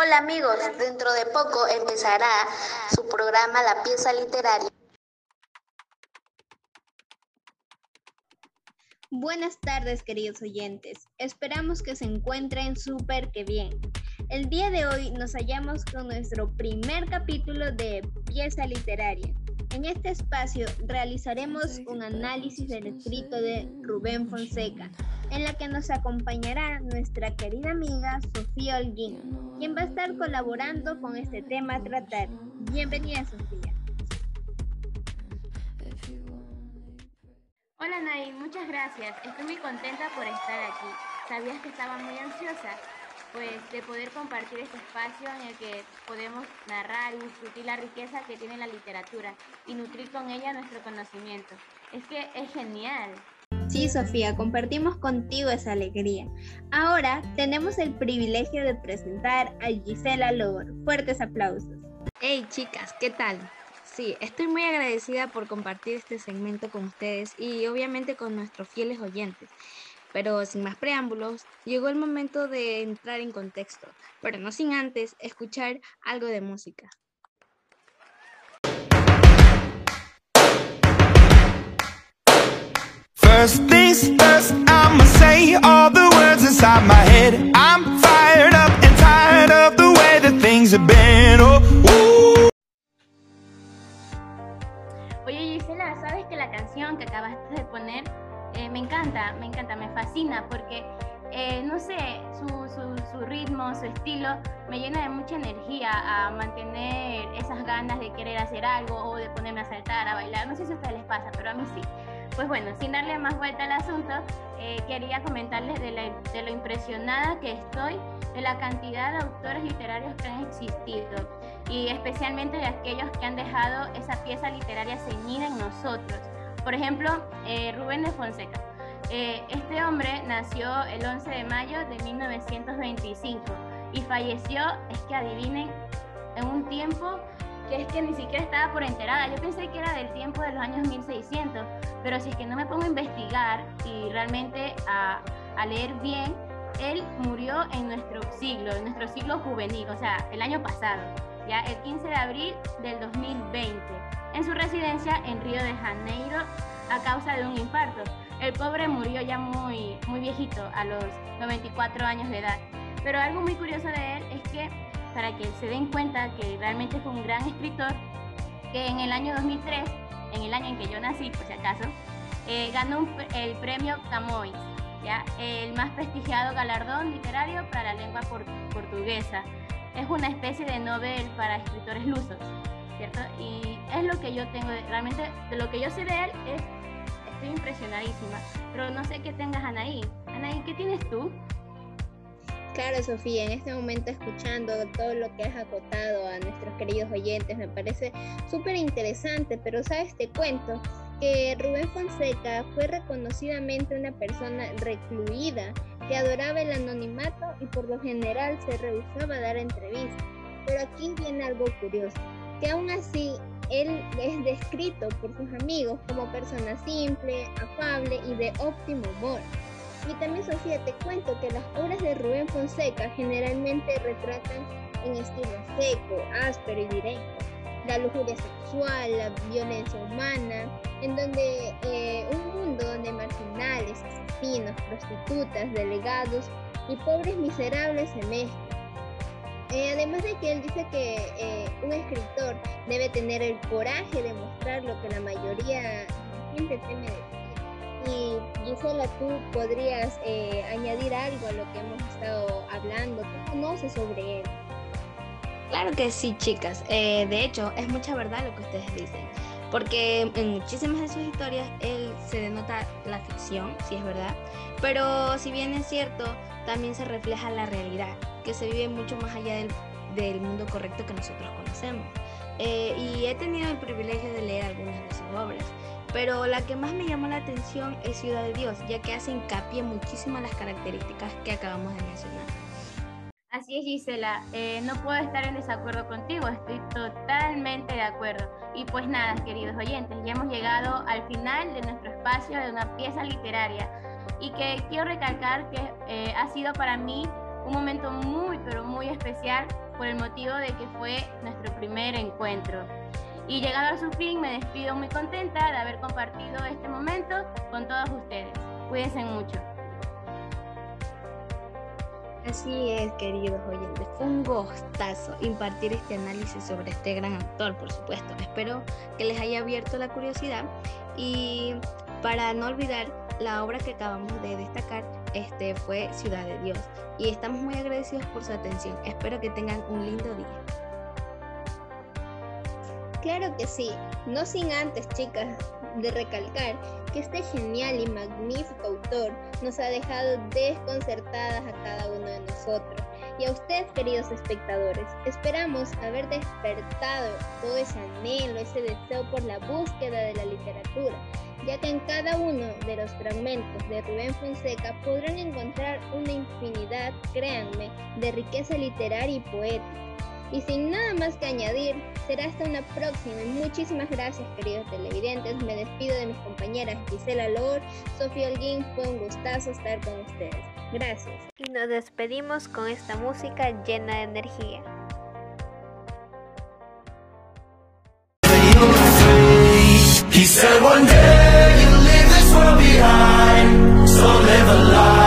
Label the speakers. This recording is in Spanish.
Speaker 1: Hola amigos, dentro de poco empezará su programa La pieza literaria.
Speaker 2: Buenas tardes queridos oyentes, esperamos que se encuentren súper que bien. El día de hoy nos hallamos con nuestro primer capítulo de pieza literaria. En este espacio realizaremos un análisis del escrito de Rubén Fonseca, en la que nos acompañará nuestra querida amiga Sofía Holguín, quien va a estar colaborando con este tema a tratar. Bienvenida Sofía.
Speaker 3: Hola Nay, muchas gracias. Estoy muy contenta por estar aquí. Sabías que estaba muy ansiosa pues de poder compartir este espacio en el que podemos narrar y discutir la riqueza que tiene la literatura y nutrir con ella nuestro conocimiento. Es que es genial.
Speaker 2: Sí, Sofía, compartimos contigo esa alegría. Ahora tenemos el privilegio de presentar a Gisela Lobor. Fuertes aplausos.
Speaker 4: Hey chicas, ¿qué tal? Sí, estoy muy agradecida por compartir este segmento con ustedes y obviamente con nuestros fieles oyentes. Pero sin más preámbulos, llegó el momento de entrar en contexto, pero no sin antes escuchar algo de música. First things first, I'ma say all the words inside my head. I'm fired up and tired of the way that things have been. Oh, ooh.
Speaker 3: Oye Gisela, ¿sabes que la canción que acabaste de poner eh, me encanta, me encanta, me fascina porque, eh, no sé, su, su, ritmo, su estilo me llena de mucha energía a mantener esas ganas de querer hacer algo o de ponerme a saltar, a bailar. No sé si a ustedes les pasa, pero a mí sí. Pues bueno, sin darle más vuelta al asunto, eh, quería comentarles de, de lo impresionada que estoy de la cantidad de autores literarios que han existido y especialmente de aquellos que han dejado esa pieza literaria ceñida en nosotros por ejemplo, eh, Rubén de Fonseca. Eh, este hombre nació el 11 de mayo de 1925 y falleció, es que adivinen, en un tiempo que es que ni siquiera estaba por enterada. Yo pensé que era del tiempo de los años 1600, pero si es que no me pongo a investigar y realmente a, a leer bien, él murió en nuestro siglo, en nuestro siglo juvenil, o sea, el año pasado, ya el 15 de abril del 2020 en su residencia en Río de Janeiro a causa de un infarto. El pobre murió ya muy, muy viejito, a los 94 años de edad. Pero algo muy curioso de él es que, para que se den cuenta que realmente fue un gran escritor, que en el año 2003, en el año en que yo nací, por si acaso, eh, ganó el premio Camões, ¿ya? el más prestigiado galardón literario para la lengua portuguesa. Es una especie de Nobel para escritores lusos. ¿cierto? Y es lo que yo tengo, realmente de lo que yo sé de él es, estoy impresionadísima, pero no sé qué tengas Anaí. Anaí, ¿qué tienes tú?
Speaker 2: Claro, Sofía, en este momento escuchando todo lo que has acotado a nuestros queridos oyentes, me parece súper interesante, pero sabes, te cuento que Rubén Fonseca fue reconocidamente una persona recluida que adoraba el anonimato y por lo general se rehusaba a dar entrevistas. Pero aquí viene algo curioso que aún así él es descrito por sus amigos como persona simple, afable y de óptimo humor. Y también, Sofía, te cuento que las obras de Rubén Fonseca generalmente retratan en estilo seco, áspero y directo la lujuria sexual, la violencia humana, en donde eh, un mundo donde marginales, asesinos, prostitutas, delegados y pobres miserables se mezclan eh, además de que él dice que eh, un escritor debe tener el coraje de mostrar lo que la mayoría gente teme decir. Y Gisela, tú podrías eh, añadir algo a lo que hemos estado hablando. ¿Qué conoces sobre él?
Speaker 4: Claro que sí, chicas. de hecho, es mucha verdad lo que ustedes dicen. Porque en muchísimas de sus historias él se denota la ficción, si es verdad. Pero si bien es cierto, también se refleja la realidad que se vive mucho más allá del, mundo correcto que nosotros conocemos. Eh, y he tenido el privilegio de leer algunas de sus obras, pero la que más me llamó la atención es Ciudad de Dios, ya que hace hincapié muchísimo en las características que acabamos de mencionar.
Speaker 3: Así es, Gisela. Eh, no puedo estar en desacuerdo contigo, estoy totalmente de acuerdo. Y pues nada, queridos oyentes, ya hemos llegado al final de nuestro espacio de una pieza literaria y que quiero recalcar que eh, ha sido para mí un momento muy, pero muy especial por el motivo de que fue nuestro primer encuentro. Y llegado a su fin, me despido muy contenta de haber compartido este momento con todos ustedes. Cuídense mucho.
Speaker 4: Así es, queridos oyentes. Fue un gustazo impartir este análisis sobre este gran autor, por supuesto. Espero que les haya abierto la curiosidad y para no olvidar la obra que acabamos de destacar este fue Ciudad de Dios y estamos muy agradecidos por su atención. Espero que tengan un lindo día.
Speaker 2: Claro que sí, no sin antes, chicas, de recalcar que este genial y magnífico autor nos ha dejado desconcertadas a cada uno de nosotros. Y a ustedes, queridos espectadores, esperamos haber despertado todo ese anhelo, ese deseo por la búsqueda de la literatura, ya que en cada uno de los fragmentos de Rubén Fonseca podrán encontrar una infinidad, créanme, de riqueza literaria y poética y sin nada más que añadir, será hasta una próxima y muchísimas gracias queridos televidentes. Me despido de mis compañeras Gisela Lor, Sofía Holguín, fue un gustazo estar con ustedes. Gracias.
Speaker 5: Y nos despedimos con esta música llena de energía. He said one day you leave this world behind, so live a life.